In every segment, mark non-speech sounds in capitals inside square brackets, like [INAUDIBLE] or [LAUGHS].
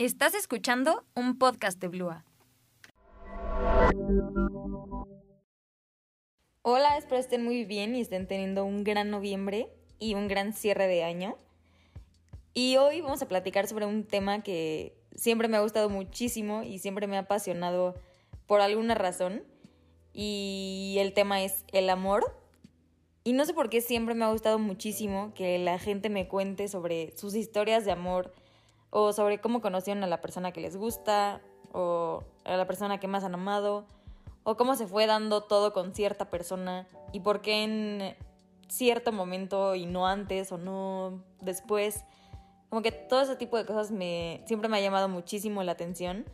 Estás escuchando un podcast de Blua. Hola, espero estén muy bien y estén teniendo un gran noviembre y un gran cierre de año. Y hoy vamos a platicar sobre un tema que siempre me ha gustado muchísimo y siempre me ha apasionado por alguna razón. Y el tema es el amor. Y no sé por qué siempre me ha gustado muchísimo que la gente me cuente sobre sus historias de amor o sobre cómo conocieron a la persona que les gusta, o a la persona que más han amado, o cómo se fue dando todo con cierta persona y por qué en cierto momento y no antes o no después. Como que todo ese tipo de cosas me siempre me ha llamado muchísimo la atención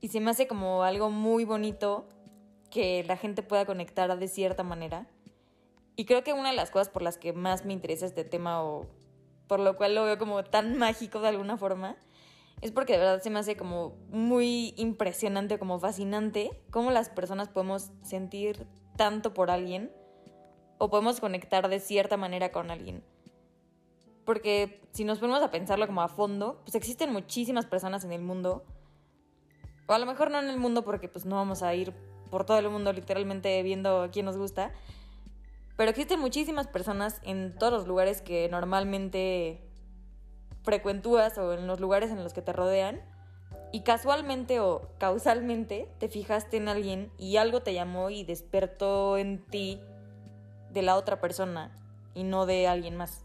y se me hace como algo muy bonito que la gente pueda conectar de cierta manera. Y creo que una de las cosas por las que más me interesa este tema o por lo cual lo veo como tan mágico de alguna forma, es porque de verdad se me hace como muy impresionante, como fascinante, cómo las personas podemos sentir tanto por alguien o podemos conectar de cierta manera con alguien. Porque si nos ponemos a pensarlo como a fondo, pues existen muchísimas personas en el mundo, o a lo mejor no en el mundo porque pues no vamos a ir por todo el mundo literalmente viendo quién nos gusta, pero existen muchísimas personas en todos los lugares que normalmente frecuentúas o en los lugares en los que te rodean y casualmente o causalmente te fijaste en alguien y algo te llamó y despertó en ti de la otra persona y no de alguien más.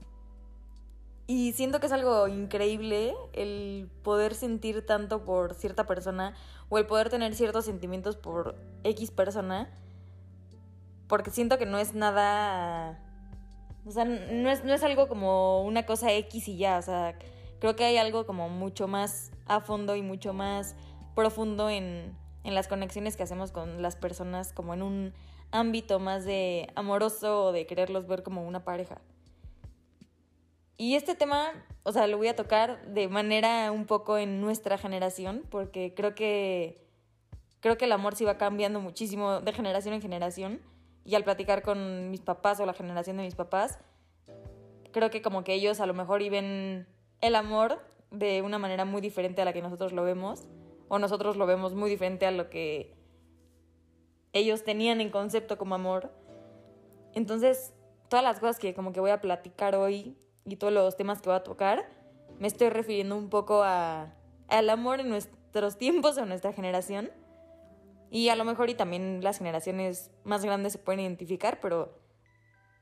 Y siento que es algo increíble el poder sentir tanto por cierta persona o el poder tener ciertos sentimientos por X persona porque siento que no es nada... O sea, no es, no es algo como una cosa X y ya, o sea, creo que hay algo como mucho más a fondo y mucho más profundo en, en las conexiones que hacemos con las personas, como en un ámbito más de amoroso o de quererlos ver como una pareja. Y este tema, o sea, lo voy a tocar de manera un poco en nuestra generación, porque creo que creo que el amor sí va cambiando muchísimo de generación en generación. Y al platicar con mis papás o la generación de mis papás, creo que como que ellos a lo mejor viven el amor de una manera muy diferente a la que nosotros lo vemos, o nosotros lo vemos muy diferente a lo que ellos tenían en concepto como amor. Entonces, todas las cosas que como que voy a platicar hoy y todos los temas que voy a tocar, me estoy refiriendo un poco a, al amor en nuestros tiempos, en nuestra generación y a lo mejor y también las generaciones más grandes se pueden identificar, pero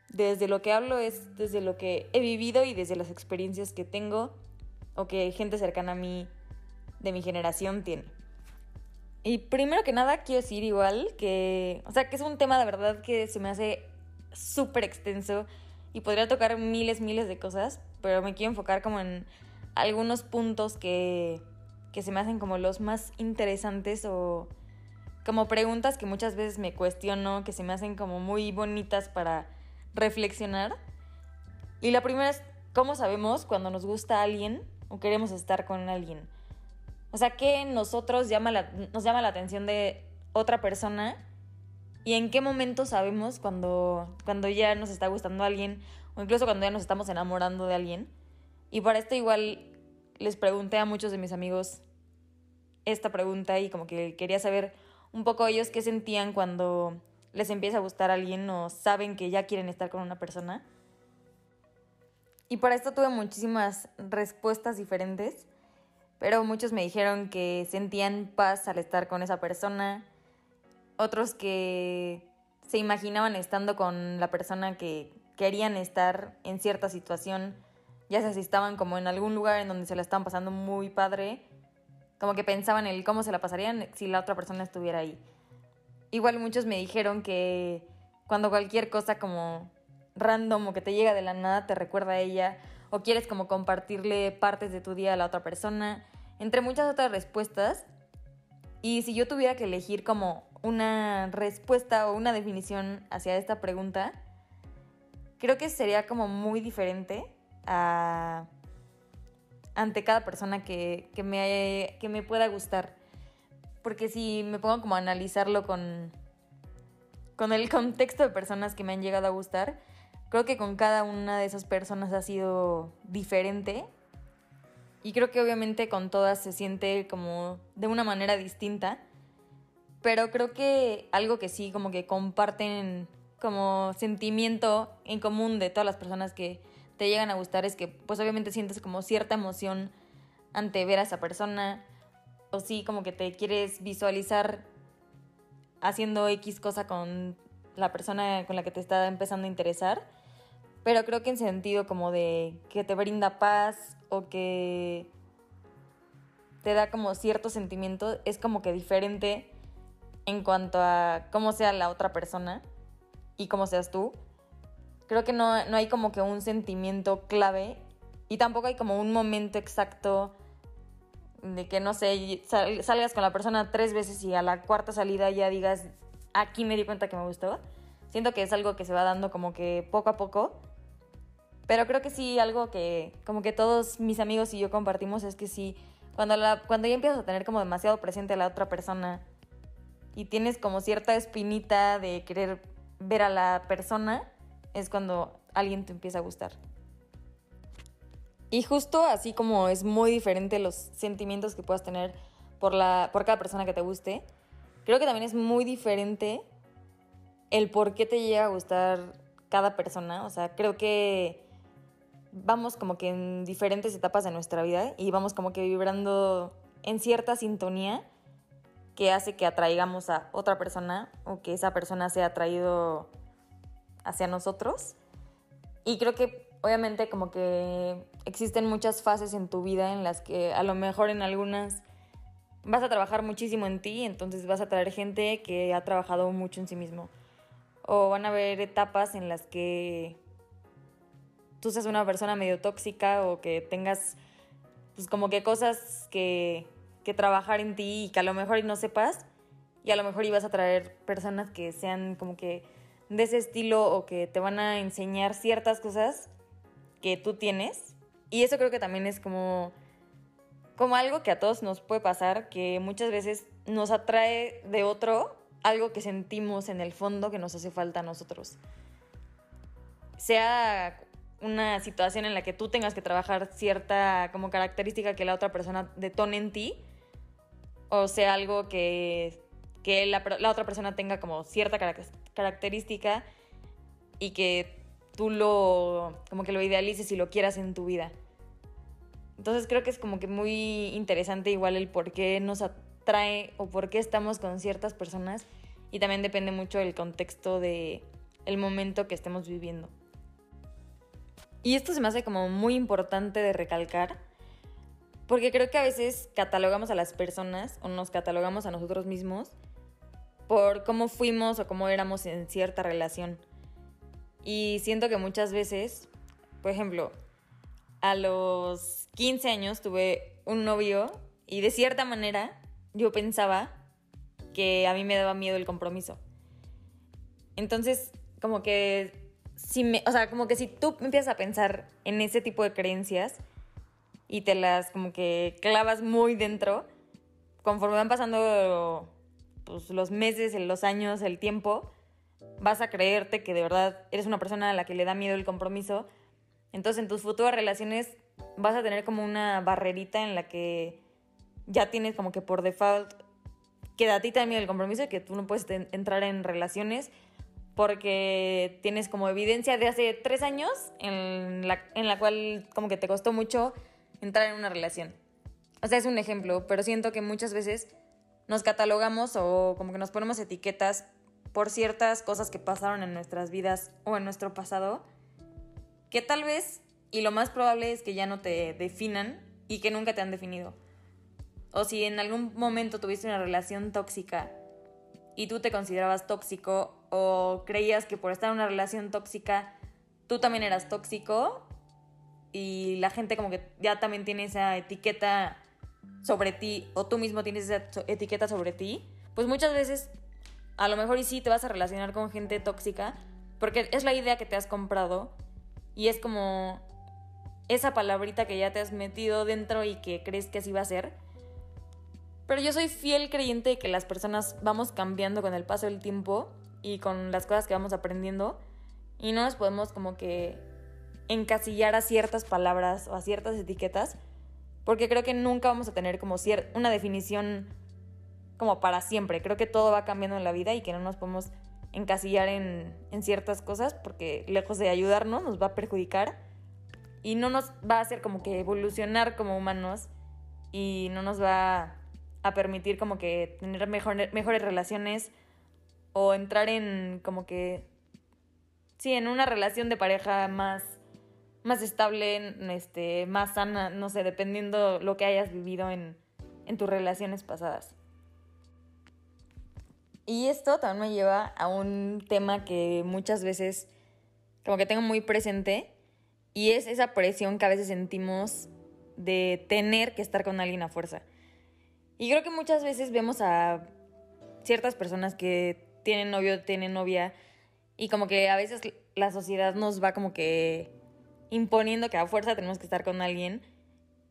desde lo que hablo es desde lo que he vivido y desde las experiencias que tengo o que gente cercana a mí de mi generación tiene. Y primero que nada quiero decir igual que, o sea, que es un tema de verdad que se me hace súper extenso y podría tocar miles, miles de cosas, pero me quiero enfocar como en algunos puntos que, que se me hacen como los más interesantes o como preguntas que muchas veces me cuestiono, que se me hacen como muy bonitas para reflexionar. Y la primera es, ¿cómo sabemos cuando nos gusta alguien o queremos estar con alguien? O sea, ¿qué nosotros llama nos llama la atención de otra persona? ¿Y en qué momento sabemos cuando, cuando ya nos está gustando alguien o incluso cuando ya nos estamos enamorando de alguien? Y para esto igual les pregunté a muchos de mis amigos esta pregunta y como que quería saber un poco ellos qué sentían cuando les empieza a gustar alguien o saben que ya quieren estar con una persona. Y por esto tuve muchísimas respuestas diferentes, pero muchos me dijeron que sentían paz al estar con esa persona, otros que se imaginaban estando con la persona que querían estar en cierta situación, ya sea si como en algún lugar en donde se la estaban pasando muy padre como que pensaban en el cómo se la pasarían si la otra persona estuviera ahí. Igual muchos me dijeron que cuando cualquier cosa como random o que te llega de la nada te recuerda a ella o quieres como compartirle partes de tu día a la otra persona, entre muchas otras respuestas. Y si yo tuviera que elegir como una respuesta o una definición hacia esta pregunta, creo que sería como muy diferente a ante cada persona que, me, que me pueda gustar. Porque si me pongo como a analizarlo con, con el [LAUGHS] contexto de personas que me han llegado a gustar, creo que con cada una de esas personas ha sido diferente. Y creo que obviamente con todas se siente como de una manera distinta. Pero creo que algo que sí, como que comparten como sentimiento en común de todas las personas que te llegan a gustar es que pues obviamente sientes como cierta emoción ante ver a esa persona o sí como que te quieres visualizar haciendo X cosa con la persona con la que te está empezando a interesar, pero creo que en sentido como de que te brinda paz o que te da como cierto sentimiento, es como que diferente en cuanto a cómo sea la otra persona y cómo seas tú. Creo que no, no hay como que un sentimiento clave y tampoco hay como un momento exacto de que, no sé, salgas con la persona tres veces y a la cuarta salida ya digas, aquí me di cuenta que me gustó. Siento que es algo que se va dando como que poco a poco. Pero creo que sí, algo que como que todos mis amigos y yo compartimos es que sí, cuando, la, cuando ya empiezas a tener como demasiado presente a la otra persona y tienes como cierta espinita de querer ver a la persona, es cuando alguien te empieza a gustar. Y justo así como es muy diferente los sentimientos que puedas tener por, la, por cada persona que te guste, creo que también es muy diferente el por qué te llega a gustar cada persona. O sea, creo que vamos como que en diferentes etapas de nuestra vida y vamos como que vibrando en cierta sintonía que hace que atraigamos a otra persona o que esa persona sea atraído hacia nosotros. Y creo que obviamente como que existen muchas fases en tu vida en las que a lo mejor en algunas vas a trabajar muchísimo en ti, entonces vas a traer gente que ha trabajado mucho en sí mismo. O van a haber etapas en las que tú seas una persona medio tóxica o que tengas pues como que cosas que, que trabajar en ti y que a lo mejor no sepas y a lo mejor ibas a traer personas que sean como que de ese estilo o que te van a enseñar ciertas cosas que tú tienes. Y eso creo que también es como, como algo que a todos nos puede pasar, que muchas veces nos atrae de otro algo que sentimos en el fondo que nos hace falta a nosotros. Sea una situación en la que tú tengas que trabajar cierta como característica que la otra persona detone en ti, o sea algo que, que la, otra persona tenga como cierta característica y que tú lo, como que lo idealices y lo quieras en tu vida. Entonces creo que es como que muy interesante igual el por qué nos atrae o por qué estamos con ciertas personas y también depende mucho del contexto de el momento que estemos viviendo. Y esto se me hace como muy importante de recalcar porque creo que a veces catalogamos a las personas o nos catalogamos a nosotros mismos por cómo fuimos o cómo éramos en cierta relación. Y siento que muchas veces, por ejemplo, a los 15 años tuve un novio y de cierta manera yo pensaba que a mí me daba miedo el compromiso. Entonces, como que si me, o sea, como que si tú empiezas a pensar en ese tipo de creencias y te las como que clavas muy dentro, conforme van pasando pues, los meses, los años, el tiempo, vas a creerte que de verdad eres una persona a la que le da miedo el compromiso. Entonces en tus futuras relaciones vas a tener como una barrerita en la que ya tienes como que por default que a ti miedo el compromiso que tú no puedes entrar en relaciones porque tienes como evidencia de hace tres años en la, en la cual como que te costó mucho entrar en una relación. O sea, es un ejemplo, pero siento que muchas veces nos catalogamos o como que nos ponemos etiquetas por ciertas cosas que pasaron en nuestras vidas o en nuestro pasado, que tal vez, y lo más probable es que ya no te definan y que nunca te han definido. O si en algún momento tuviste una relación tóxica y tú te considerabas tóxico o creías que por estar en una relación tóxica tú también eras tóxico y la gente como que ya también tiene esa etiqueta sobre ti o tú mismo tienes esa etiqueta sobre ti, pues muchas veces a lo mejor y sí te vas a relacionar con gente tóxica, porque es la idea que te has comprado y es como esa palabrita que ya te has metido dentro y que crees que así va a ser. Pero yo soy fiel creyente de que las personas vamos cambiando con el paso del tiempo y con las cosas que vamos aprendiendo y no nos podemos como que encasillar a ciertas palabras o a ciertas etiquetas porque creo que nunca vamos a tener como una definición como para siempre. Creo que todo va cambiando en la vida y que no nos podemos encasillar en, en ciertas cosas porque lejos de ayudarnos nos va a perjudicar y no nos va a hacer como que evolucionar como humanos y no nos va a permitir como que tener mejores relaciones o entrar en como que sí, en una relación de pareja más más estable, este, más sana, no sé, dependiendo lo que hayas vivido en, en tus relaciones pasadas. Y esto también me lleva a un tema que muchas veces como que tengo muy presente y es esa presión que a veces sentimos de tener que estar con alguien a fuerza. Y creo que muchas veces vemos a ciertas personas que tienen novio, tienen novia y como que a veces la sociedad nos va como que imponiendo que a fuerza tenemos que estar con alguien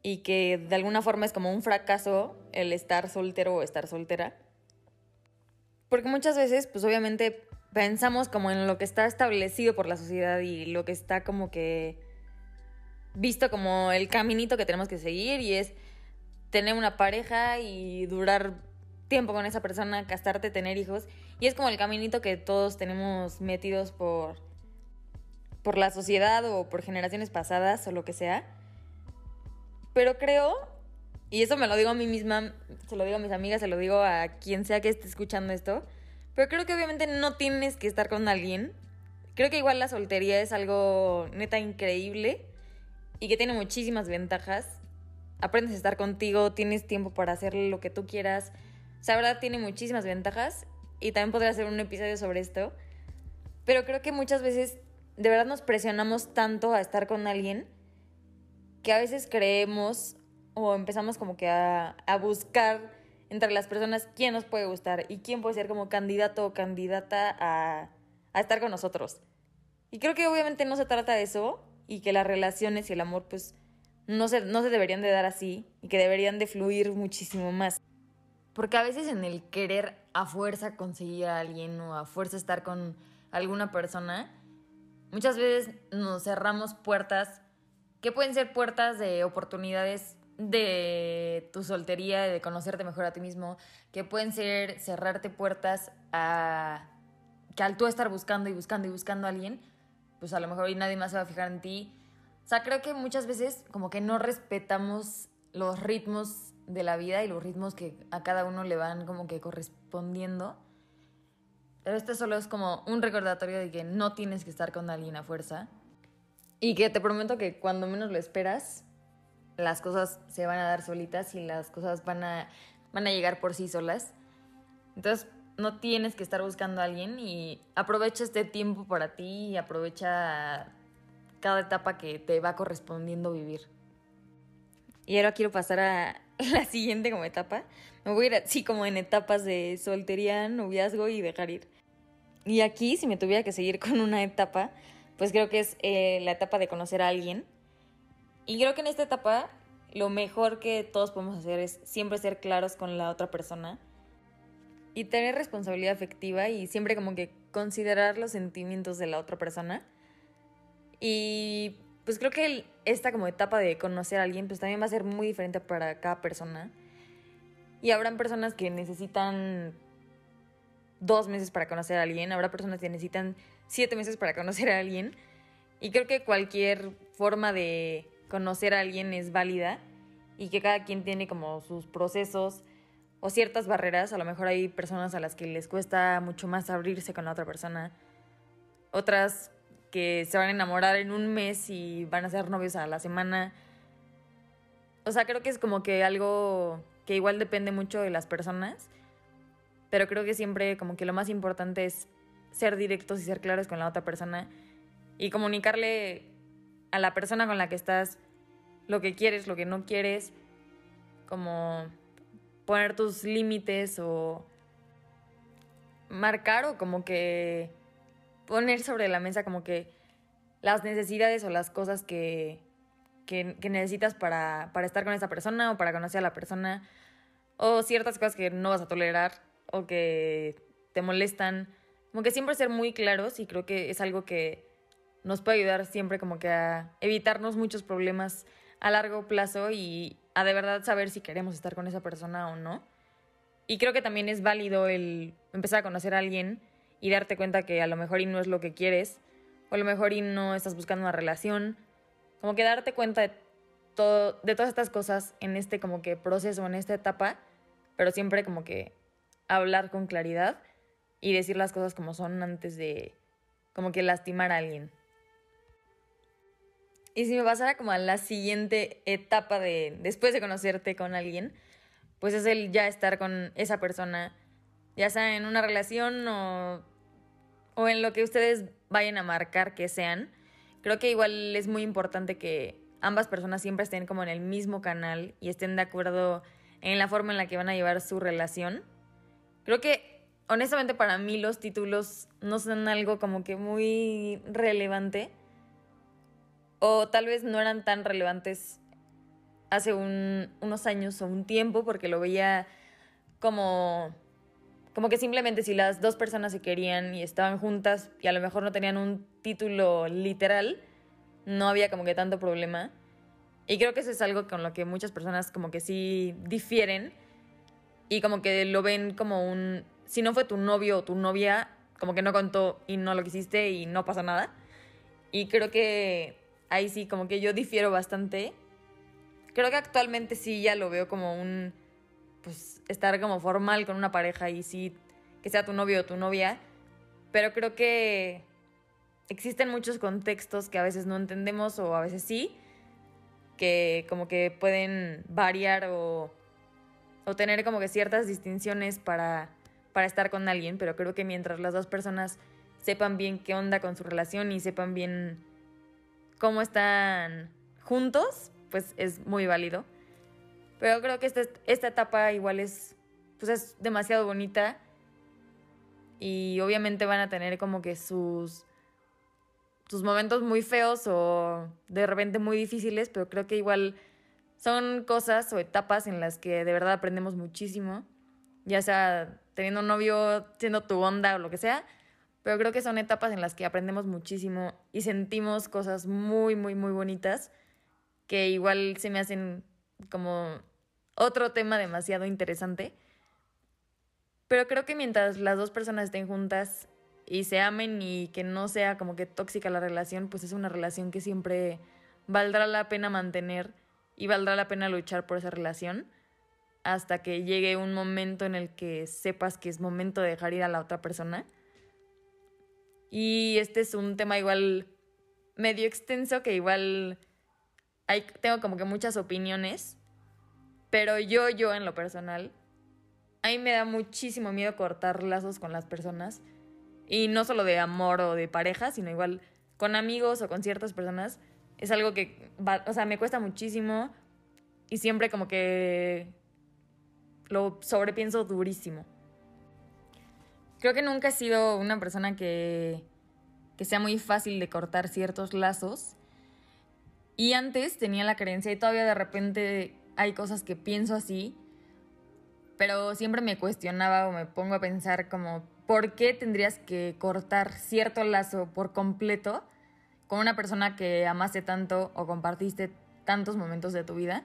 y que de alguna forma es como un fracaso el estar soltero o estar soltera. Porque muchas veces, pues obviamente pensamos como en lo que está establecido por la sociedad y lo que está como que visto como el caminito que tenemos que seguir y es tener una pareja y durar tiempo con esa persona, casarte, tener hijos. Y es como el caminito que todos tenemos metidos por por la sociedad o por generaciones pasadas o lo que sea. Pero creo, y eso me lo digo a mí misma, se lo digo a mis amigas, se lo digo a quien sea que esté escuchando esto, pero creo que obviamente no tienes que estar con alguien. Creo que igual la soltería es algo neta increíble y que tiene muchísimas ventajas. Aprendes a estar contigo, tienes tiempo para hacer lo que tú quieras. O sea, verdad tiene muchísimas ventajas y también podría hacer un episodio sobre esto. Pero creo que muchas veces de verdad nos presionamos tanto a estar con alguien que a veces creemos o empezamos como que a, buscar entre las personas quién nos puede gustar y quién puede ser como candidato o candidata a, a estar con nosotros. Y creo que obviamente no se trata de eso y que las relaciones y el amor pues no se, no se deberían de dar así y que deberían de fluir muchísimo más. Porque a veces en el querer a fuerza conseguir a alguien o a fuerza estar con alguna persona, Muchas veces nos cerramos puertas que pueden ser puertas de oportunidades de tu soltería, de conocerte mejor a ti mismo, que pueden ser cerrarte puertas a que al tú estar buscando y buscando y buscando a alguien, pues a lo mejor hoy nadie más se va a fijar en ti. O sea, creo que muchas veces como que no respetamos los ritmos de la vida y los ritmos que a cada uno le van como que correspondiendo. Pero este solo es como un recordatorio de que no tienes que estar con alguien a fuerza. Y que te prometo que cuando menos lo esperas, las cosas se van a dar solitas y las cosas van a, van a llegar por sí solas. Entonces, no tienes que estar buscando a alguien y aprovecha este tiempo para ti y aprovecha cada etapa que te va correspondiendo vivir. Y ahora quiero pasar a [LAUGHS] la siguiente como etapa. Me voy a ir así como en etapas de soltería, noviazgo y dejar ir. Y aquí, si me tuviera que seguir [LAUGHS] con una etapa, pues creo que es eh, la etapa de conocer a alguien. Y creo que en esta etapa lo mejor que todos podemos hacer es siempre ser claros con la otra persona y tener responsabilidad afectiva y siempre como que considerar los sentimientos de la otra persona. Y pues creo que esta como etapa de conocer a alguien pues también va a ser muy diferente para cada persona. Y habrán personas que necesitan dos meses para conocer a alguien, habrá personas que necesitan siete meses para conocer a alguien. Y creo que cualquier forma de conocer a alguien es válida y que cada quien tiene como sus procesos o ciertas barreras. A lo mejor hay personas a las que les cuesta mucho más abrirse con la otra persona. Otras que se van a enamorar en un mes y van a ser novios a la semana. O sea, creo que es como que algo que igual depende mucho de las personas pero creo que siempre como que lo más importante es ser directos y ser claros con la otra persona y comunicarle a la persona con la que estás lo que quieres, lo que no quieres, como poner tus límites o marcar o como que poner sobre la mesa como que las necesidades o las cosas que, que, necesitas para, para estar con esa persona o para conocer a la persona o ciertas cosas que no vas a tolerar o que te molestan. Como que siempre ser muy claros y creo que es algo que nos puede ayudar siempre como que a evitarnos muchos problemas a largo plazo y a de verdad saber si queremos estar con esa persona o no. Y creo que también es válido el empezar a conocer a alguien y darte cuenta que a lo mejor y no es lo que quieres, o a lo mejor y no estás buscando una relación. Como que darte cuenta de, todo, de todas estas cosas en este como que proceso, en esta etapa, pero siempre como que hablar con claridad y decir las cosas como son antes de como que lastimar a alguien. Y si me pasara como a la siguiente etapa de después de conocerte con alguien, pues es el ya estar con esa persona, ya sea en una relación o, o en lo que ustedes vayan a marcar que sean. Creo que igual es muy importante que ambas personas siempre estén como en el mismo canal y estén de acuerdo en la forma en la que van a llevar su relación. Creo que honestamente para mí los títulos no son algo como que muy relevante o tal vez no eran tan relevantes hace unos años o un tiempo porque lo veía como como que simplemente si las dos personas se querían y estaban juntas y a lo mejor no tenían un título literal, no había como que tanto problema. Y creo que eso es algo con lo que muchas personas como que sí difieren y como que lo ven como un, si no fue tu novio o tu novia, como que no contó y no lo quisiste y no pasa nada. Y creo que ahí sí, como que yo difiero bastante. Creo que actualmente sí ya lo veo como un, pues, estar como formal con una pareja y sí, que sea tu novio o tu novia. Pero creo que existen muchos contextos que a veces no entendemos o a veces sí, que como que pueden variar o, o tener como que ciertas distinciones para, para estar con alguien, pero creo que mientras las dos personas sepan bien qué onda con su relación y sepan bien cómo están juntos, pues es muy válido. Pero creo que esta, esta etapa igual es, pues es demasiado bonita y obviamente van a tener como que sus, sus momentos muy feos o de repente muy difíciles, pero creo que igual son cosas o etapas en las que de verdad aprendemos muchísimo, ya sea teniendo un novio, siendo tu onda o lo que sea, pero creo que son etapas en las que aprendemos muchísimo y sentimos cosas muy, muy, muy bonitas que igual se me hacen como otro tema demasiado interesante. Pero creo que mientras las dos personas estén juntas y se amen y que no sea como que tóxica la relación, pues es una relación que siempre valdrá la pena mantener y valdrá la pena luchar por esa relación hasta que llegue un momento en el que sepas que es momento de dejar ir a la otra persona. Y este es un tema igual medio extenso que igual hay, tengo como que muchas opiniones, pero yo, yo en lo personal, a mí me da muchísimo miedo cortar lazos con las personas. Y no solo de amor o de pareja, sino igual con amigos o con ciertas personas. Es algo que, o sea, me cuesta muchísimo y siempre como que lo sobrepienso durísimo. Creo que nunca he sido una persona que, que sea muy fácil de cortar ciertos lazos. Y antes tenía la creencia y todavía de repente hay cosas que pienso así, pero siempre me cuestionaba o me pongo a pensar como, ¿por qué tendrías que cortar cierto lazo por completo con una persona que amaste tanto o compartiste tantos momentos de tu vida?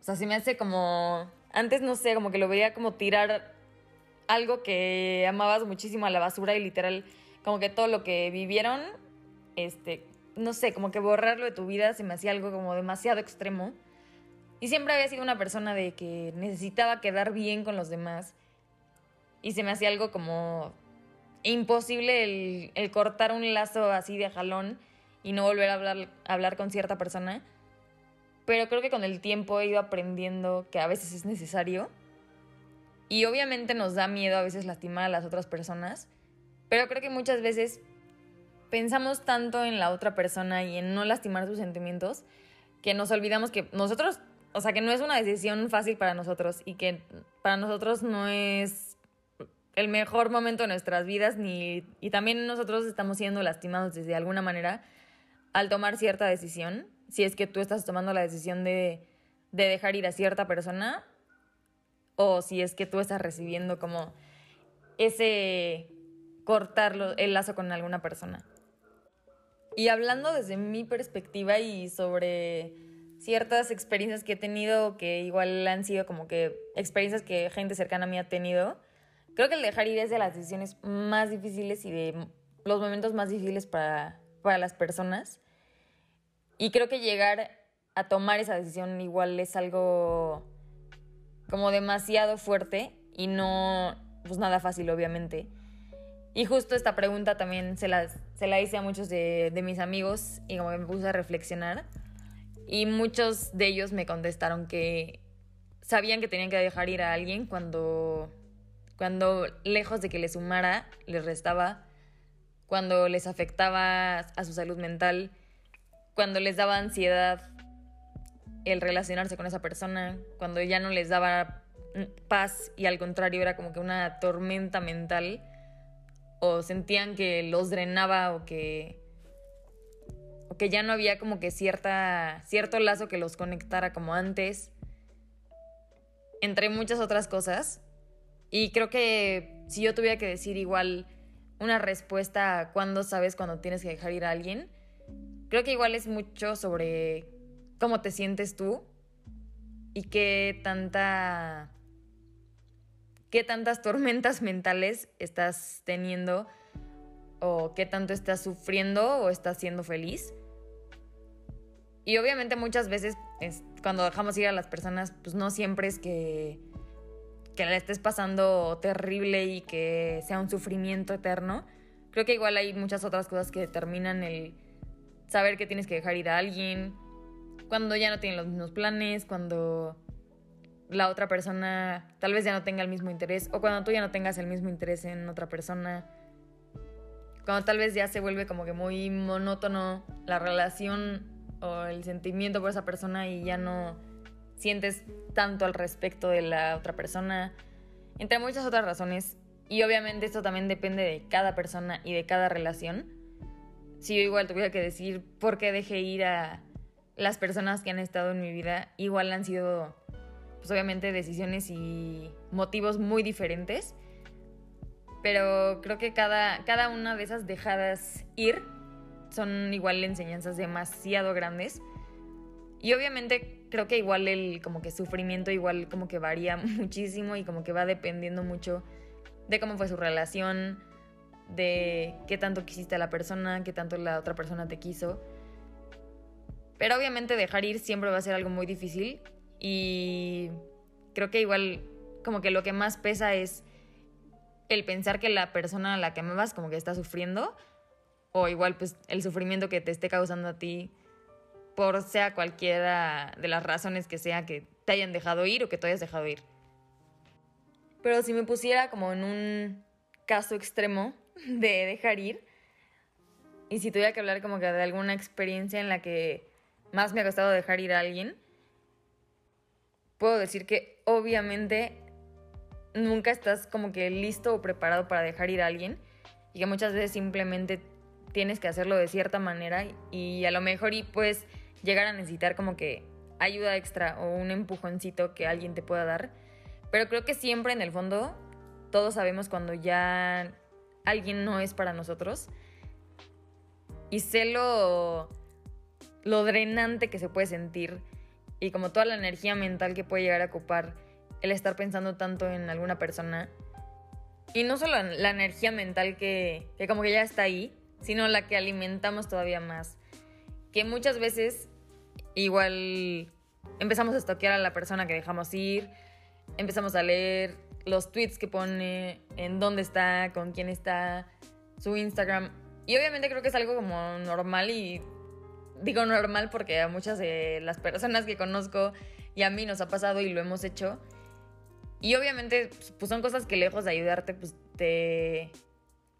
O sea, si me hace como, antes no sé, como que lo veía como tirar algo que amabas muchísimo a la basura y literal, como que todo lo que vivieron, este, no sé, como que borrarlo de tu vida se me hacía algo como demasiado extremo. Y siempre había sido una persona de que necesitaba quedar bien con los demás. Y se me hacía algo como imposible el, cortar un lazo así de jalón y no volver a hablar, hablar con cierta persona. Pero creo que con el tiempo he ido aprendiendo que a veces es necesario y obviamente nos da miedo a veces lastimar a las otras personas, pero creo que muchas veces pensamos tanto en la otra persona y en no lastimar sus sentimientos que nos olvidamos que nosotros, o sea, que no es una decisión fácil para nosotros y que para nosotros no es el mejor momento de nuestras vidas ni y también nosotros estamos siendo lastimados desde alguna manera al tomar cierta decisión, si es que tú estás tomando la decisión de, de dejar ir a cierta persona o si es que tú estás recibiendo como ese cortar el lazo con alguna persona. Y hablando desde mi perspectiva y sobre ciertas experiencias que he tenido que igual han sido como que experiencias que gente cercana a mí ha tenido. Creo que el dejar ir es de las decisiones más difíciles y de los momentos más difíciles para, para las personas. Y creo que llegar a tomar esa decisión igual es algo como demasiado fuerte y no, pues nada fácil, obviamente. Y justo esta pregunta también se la, se la hice a muchos de, de mis amigos y como me puse a reflexionar. Y muchos de ellos me contestaron que sabían que tenían que dejar ir a alguien cuando, cuando lejos de que les sumara, les restaba, cuando les afectaba a su salud mental, cuando les daba ansiedad el relacionarse con esa persona, cuando ya no les daba paz y al contrario era como que una tormenta mental o sentían que los drenaba o que o que ya no había como que cierta cierto lazo que los conectara como antes entre muchas otras cosas y creo que si yo tuviera que decir igual una respuesta a cuándo sabes cuando tienes que dejar ir a alguien creo que igual es mucho sobre cómo te sientes tú y qué tanta qué tantas [LAUGHS] tormentas mentales estás teniendo o qué tanto estás sufriendo o estás siendo feliz. Y obviamente muchas veces cuando dejamos ir a las personas, pues no siempre es que, que la estés pasando terrible y que sea un sufrimiento eterno. Creo que igual hay muchas otras cosas que determinan el saber que tienes que dejar ir a alguien, cuando ya no tienen los mismos planes, cuando la otra persona tal vez ya no tenga el mismo interés o cuando tú ya no tengas el mismo interés en otra persona. Cuando tal vez ya se vuelve como que muy monótono la relación o el sentimiento por esa persona y ya no sientes tanto al respecto de la otra persona. Entre muchas otras razones. Y obviamente esto también depende de cada persona y de cada relación. Si yo igual tuviera que decir por qué dejé ir a las personas que han estado en mi vida, igual han sido pues obviamente decisiones y motivos muy diferentes. Pero creo que cada, cada una de esas dejadas ir son igual enseñanzas demasiado grandes. Y obviamente creo que igual el como que sufrimiento igual como que varía [LAUGHS] muchísimo y como que va dependiendo mucho de cómo fue su relación, de qué tanto quisiste a la persona, qué tanto la otra persona te quiso. Pero obviamente dejar ir siempre va a ser algo muy difícil y creo que igual como que lo que más pesa es el pensar que la persona a la que amabas como que está sufriendo o igual pues el sufrimiento que te esté causando a ti por sea cualquiera de las razones que sea que te hayan dejado ir o que te hayas dejado ir. Pero si me pusiera como en un caso extremo [LAUGHS] de dejar ir y si tuviera que hablar como que de alguna experiencia en la que más me ha costado dejar ir a alguien, puedo decir que obviamente nunca estás como que listo o preparado para dejar ir a alguien y que muchas veces simplemente tienes que hacerlo de cierta manera y a lo mejor y puedes llegar a necesitar como que ayuda extra o un empujoncito que alguien te pueda dar. Pero creo que siempre en el fondo todos sabemos cuando ya alguien no es para nosotros. Y sé lo, lo drenante que se puede sentir y como toda la energía mental que puede llegar a ocupar el estar pensando tanto en alguna persona. Y no solo la energía mental que, que como que ya está ahí, sino la que alimentamos todavía más. Que muchas veces igual empezamos a estoquear a la persona que dejamos ir, empezamos a leer los tweets que pone, en dónde está, con quién está, su Instagram. Y obviamente creo que es algo como normal y digo normal porque a muchas de las personas que conozco y a mí nos ha pasado y lo hemos hecho. Y obviamente pues son cosas que lejos de ayudarte pues te,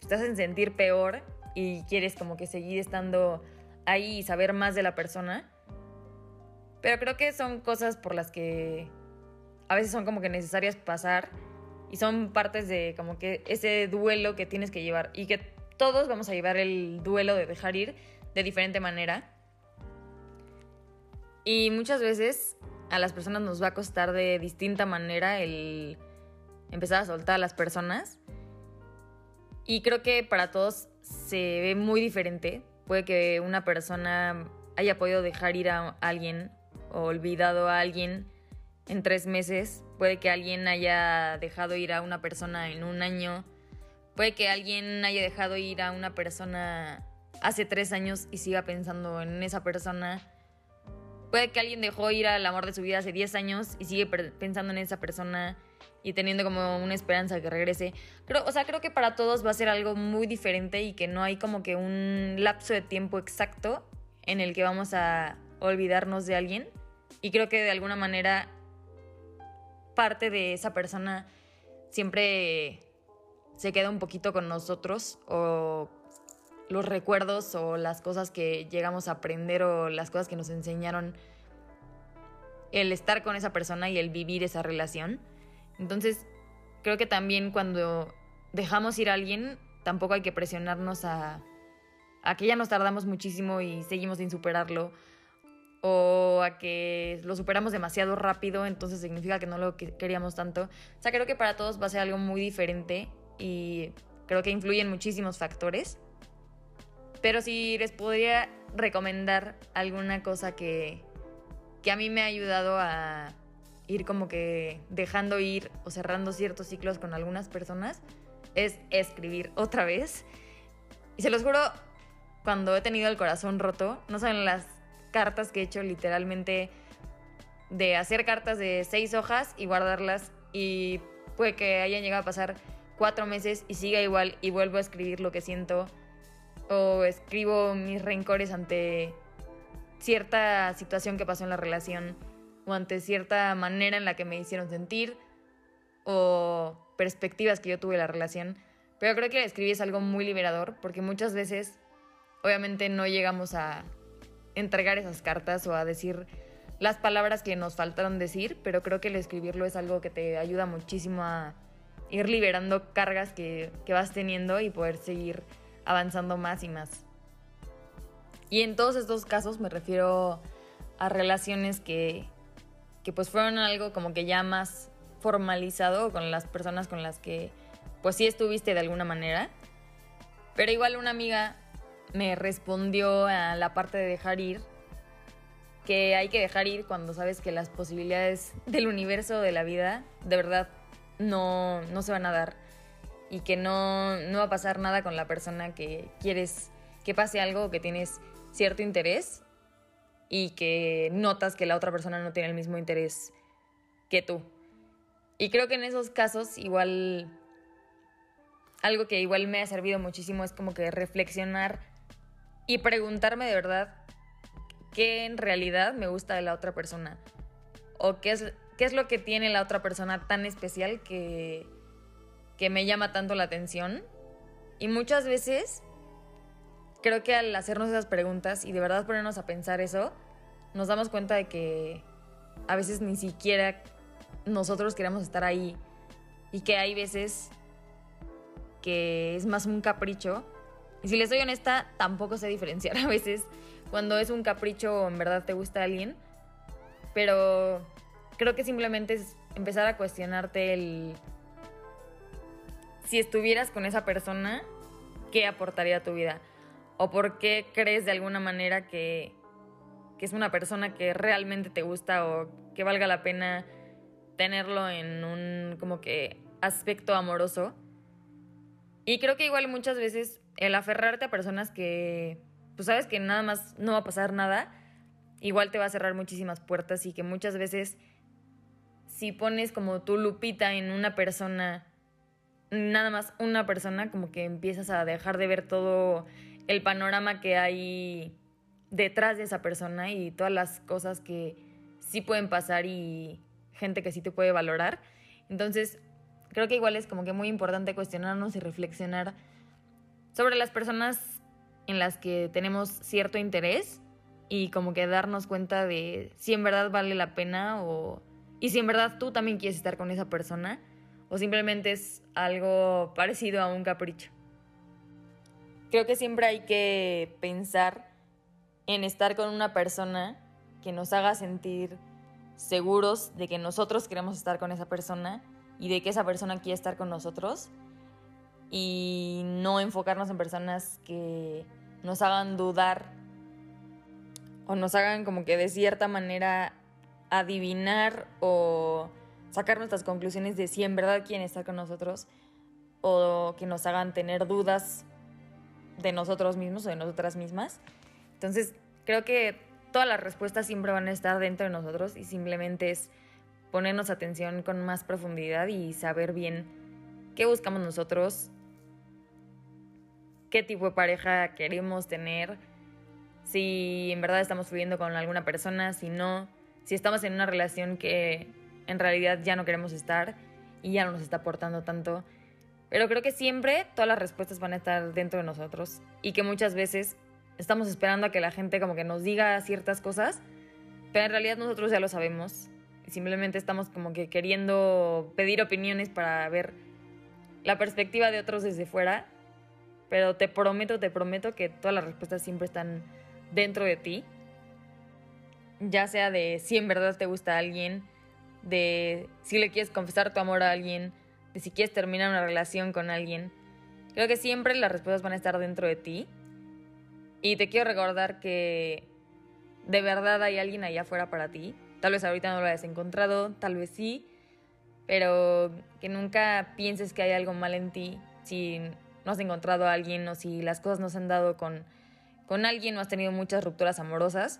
te hacen sentir peor y quieres como que seguir estando ahí y saber más de la persona. Pero creo que son cosas por las que a veces son como que necesarias pasar y son partes de como que ese duelo que tienes que llevar y que todos vamos a llevar el duelo de dejar ir de diferente manera. Y muchas veces a las personas nos va a costar de distinta manera el empezar a soltar a las personas. Y creo que para todos se ve muy diferente. Puede que una persona haya podido dejar ir a alguien olvidado a alguien en tres meses. Puede que alguien haya dejado ir a una persona en un año. Puede que alguien haya dejado ir a una persona hace tres años y siga pensando en esa persona. Puede que alguien dejó ir al amor de su vida hace diez años y sigue pensando en esa persona y teniendo como una esperanza que regrese. Creo, o sea, creo que para todos va a ser algo muy diferente y que no hay como que un lapso de tiempo exacto en el que vamos a olvidarnos de alguien. Y creo que de alguna manera parte de esa persona siempre se queda un poquito con nosotros o los recuerdos o las cosas que llegamos a aprender o las cosas que nos enseñaron el estar con esa persona y el vivir esa relación. Entonces, creo que también cuando dejamos ir a alguien, tampoco hay que presionarnos a, a que ya nos tardamos muchísimo y seguimos sin superarlo o a que lo superamos demasiado rápido, entonces significa que no lo queríamos tanto. O sea, creo que para todos va a ser algo muy diferente y creo que influyen muchísimos factores. Pero si les podría recomendar alguna cosa que, que a mí me ha ayudado a ir como que dejando ir o cerrando ciertos ciclos con algunas personas, es escribir otra vez. Y se los juro, cuando he tenido el corazón roto, no saben las cartas que he hecho literalmente de hacer cartas de seis hojas y guardarlas y puede que hayan llegado a pasar cuatro meses y siga igual y vuelvo a escribir lo que siento o escribo mis rencores ante cierta situación que pasó en la relación o ante cierta manera en la que me hicieron sentir o perspectivas que yo tuve de la relación. Pero creo que escribir es algo muy liberador porque muchas veces obviamente no llegamos a entregar esas cartas o a decir las palabras que nos faltaron decir, pero creo que el escribirlo es algo que te ayuda muchísimo a ir liberando cargas que, que vas teniendo y poder seguir avanzando más y más. Y en todos estos casos me refiero a relaciones que, que pues fueron algo como que ya más formalizado con las personas con las que pues sí estuviste de alguna manera. Pero igual una amiga me respondió a la parte de dejar ir, que hay que dejar ir cuando sabes que las posibilidades del universo, de la vida, de verdad no, no se van a dar y que no, no va a pasar nada con la persona que quieres que pase algo que tienes cierto interés y que notas que la otra persona no tiene el mismo interés que tú. Y creo que en esos casos igual algo que igual me ha servido muchísimo es como que reflexionar y preguntarme de verdad qué en realidad me gusta de la otra persona o qué es, qué es lo que tiene la otra persona tan especial que, que me llama tanto la atención. Y muchas veces creo que al hacernos esas preguntas y de verdad ponernos a pensar eso, nos damos cuenta de que a veces ni siquiera nosotros queremos estar ahí y que hay veces que es más un capricho. Y si les soy honesta, tampoco sé diferenciar a veces cuando es un capricho o en verdad te gusta alguien. Pero creo que simplemente es empezar a cuestionarte el si estuvieras con esa persona, ¿qué aportaría a tu vida? ¿O por qué crees de alguna manera que, que es una persona que realmente te gusta o que valga la pena tenerlo en un como que aspecto amoroso? Y creo que igual muchas veces el aferrarte a personas que, pues sabes que nada más no va a pasar nada, igual te va a cerrar muchísimas puertas y que muchas veces si pones como tu lupita en una persona nada más una persona, como que empiezas a dejar de ver todo el panorama que hay detrás de esa persona y todas las cosas que sí pueden pasar y gente que sí te puede valorar. Entonces, creo que igual es como que muy importante cuestionarnos y reflexionar sobre las personas en las que tenemos cierto interés y como que darnos cuenta de si en verdad vale la pena o y si en verdad tú también quieres estar con esa persona o simplemente es algo parecido a un capricho. Creo que siempre hay que pensar en estar con una persona que nos haga sentir seguros de que nosotros queremos estar con esa persona y de que esa persona quiere estar con nosotros y no enfocarnos en personas que nos hagan dudar o nos hagan como que de cierta manera adivinar o sacar nuestras conclusiones de si en verdad quieren estar con nosotros o que nos hagan tener dudas de nosotros mismos o de nosotras mismas. Entonces, creo que todas las respuestas siempre van a estar dentro de nosotros y simplemente es ponernos atención con más profundidad y saber bien qué buscamos nosotros, qué tipo de pareja queremos tener, si en verdad estamos fluyendo con alguna persona, si no, si estamos en una relación que en realidad ya no queremos estar y ya no nos está aportando tanto. Pero creo que siempre todas las respuestas van a estar dentro de nosotros y que muchas veces estamos esperando a que la gente como que nos diga ciertas cosas, pero en realidad nosotros ya lo sabemos. Simplemente estamos como que queriendo pedir opiniones para ver la perspectiva de otros desde fuera. Pero te prometo, te prometo que todas las respuestas siempre están dentro de ti. Ya sea de si en verdad te gusta a alguien, de si le quieres confesar tu amor a alguien, de si quieres terminar una relación con alguien. Creo que siempre las respuestas van a estar dentro de ti. Y te quiero recordar que de verdad hay alguien allá afuera para ti. Tal vez ahorita no lo hayas encontrado, tal vez sí, pero que nunca pienses que hay algo mal en ti si no has encontrado a alguien o si las cosas no se han dado con, con alguien o has tenido muchas rupturas amorosas.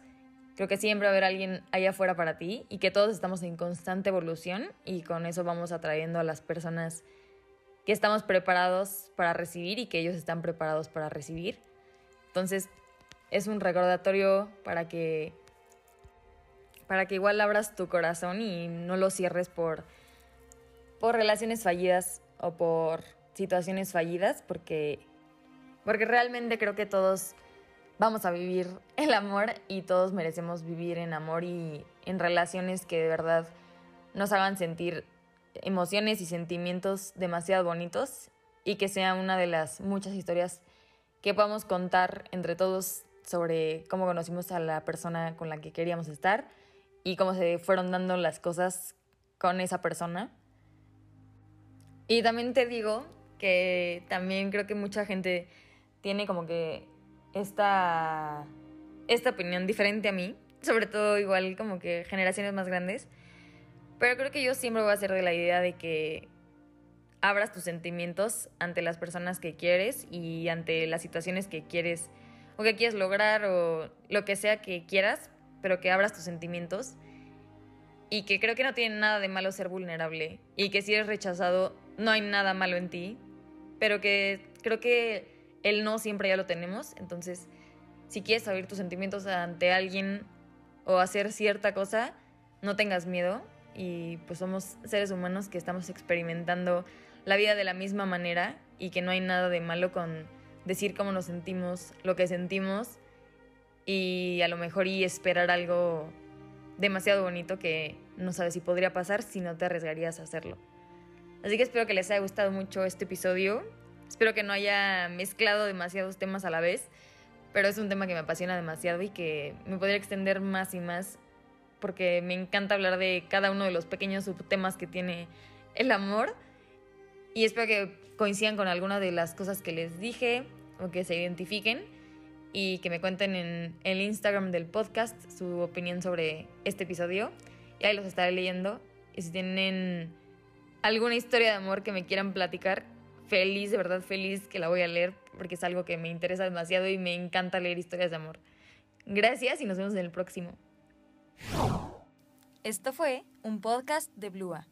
Creo que siempre va a haber alguien allá afuera para ti y que todos estamos en constante evolución y con eso vamos atrayendo a las personas que estamos preparados para recibir y que ellos están preparados para recibir. Entonces, es un recordatorio para que para que igual abras tu corazón y no lo cierres por por relaciones fallidas o por situaciones fallidas porque porque realmente creo que todos vamos a vivir [LAUGHS] el amor y todos merecemos vivir en amor y en relaciones que de verdad nos hagan sentir emociones y sentimientos demasiado bonitos y que sea una de las muchas historias que podamos contar entre todos sobre cómo conocimos a la persona con la que queríamos estar y cómo se fueron dando las cosas con esa persona. Y también te digo que también creo que mucha gente tiene como que esta, esta opinión diferente a mí, sobre todo igual como que generaciones más grandes, pero creo que yo siempre voy a ser de la idea de que abras tus sentimientos ante las personas que quieres y ante las situaciones que quieres o que quieres lograr o lo que sea que quieras, pero que abras tus sentimientos y que creo que no tiene nada de malo ser vulnerable y que si eres rechazado no hay nada malo en ti, pero que creo que el no siempre ya lo tenemos, entonces si quieres abrir tus sentimientos ante alguien o hacer cierta cosa, no tengas miedo y pues somos seres humanos que estamos experimentando la vida de la misma manera y que no hay nada de malo con decir cómo nos sentimos, lo que sentimos y a lo mejor y esperar algo demasiado bonito que no sabes si podría pasar si no te arriesgarías a hacerlo. Así que espero que les haya gustado mucho este episodio. Espero que no haya mezclado demasiados temas a la vez, pero es un tema que me apasiona demasiado y que me podría extender más y más porque me encanta hablar de cada uno de los pequeños subtemas que tiene el amor. Y espero que coincidan con alguna de las cosas que les dije o que se identifiquen y que me cuenten en el Instagram del podcast su opinión sobre este episodio. Y ahí los estaré leyendo. Y si tienen alguna historia de amor que me quieran platicar feliz, de verdad feliz que la voy a leer porque es algo que me interesa demasiado y me encanta leer historias de amor. Gracias y nos vemos en el próximo. Esto fue un podcast de Blua.